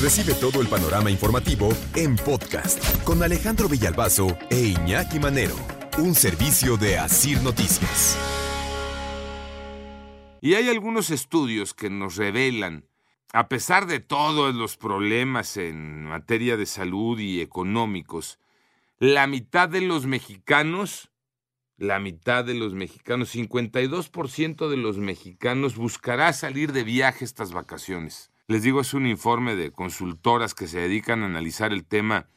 Recibe todo el panorama informativo en podcast con Alejandro Villalbazo e Iñaki Manero, un servicio de Asir Noticias. Y hay algunos estudios que nos revelan, a pesar de todos los problemas en materia de salud y económicos, la mitad de los mexicanos, la mitad de los mexicanos, 52% de los mexicanos buscará salir de viaje estas vacaciones. Les digo, es un informe de consultoras que se dedican a analizar el tema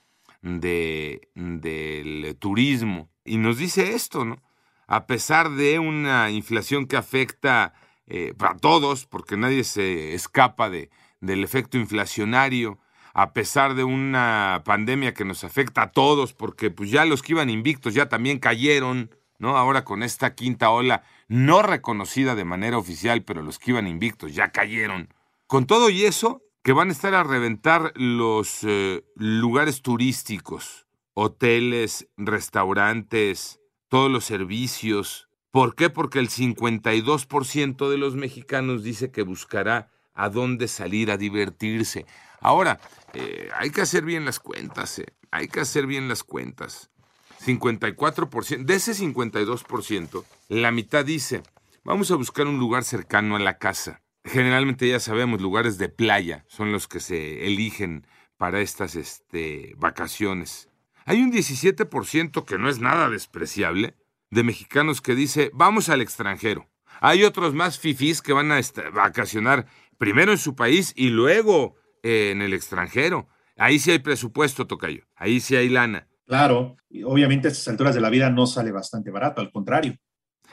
de, del turismo. Y nos dice esto, ¿no? A pesar de una inflación que afecta eh, para todos, porque nadie se escapa de, del efecto inflacionario, a pesar de una pandemia que nos afecta a todos, porque pues ya los que iban invictos ya también cayeron, ¿no? Ahora con esta quinta ola no reconocida de manera oficial, pero los que iban invictos ya cayeron. Con todo y eso, que van a estar a reventar los eh, lugares turísticos, hoteles, restaurantes, todos los servicios. ¿Por qué? Porque el 52% de los mexicanos dice que buscará a dónde salir a divertirse. Ahora, eh, hay que hacer bien las cuentas, eh. hay que hacer bien las cuentas. 54%, de ese 52%, la mitad dice, vamos a buscar un lugar cercano a la casa. Generalmente ya sabemos, lugares de playa son los que se eligen para estas este, vacaciones. Hay un 17% que no es nada despreciable de mexicanos que dice, vamos al extranjero. Hay otros más fifís que van a vacacionar primero en su país y luego eh, en el extranjero. Ahí sí hay presupuesto, Tocayo. Ahí sí hay lana. Claro, obviamente a estas alturas de la vida no sale bastante barato, al contrario.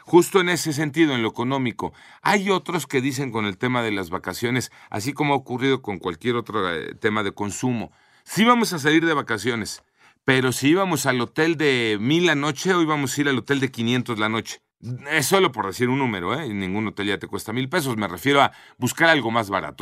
Justo en ese sentido, en lo económico. Hay otros que dicen con el tema de las vacaciones, así como ha ocurrido con cualquier otro eh, tema de consumo, sí vamos a salir de vacaciones, pero si íbamos al hotel de mil la noche o íbamos a ir al hotel de 500 la noche. Es solo por decir un número, ¿eh? Ningún hotel ya te cuesta mil pesos. Me refiero a buscar algo más barato.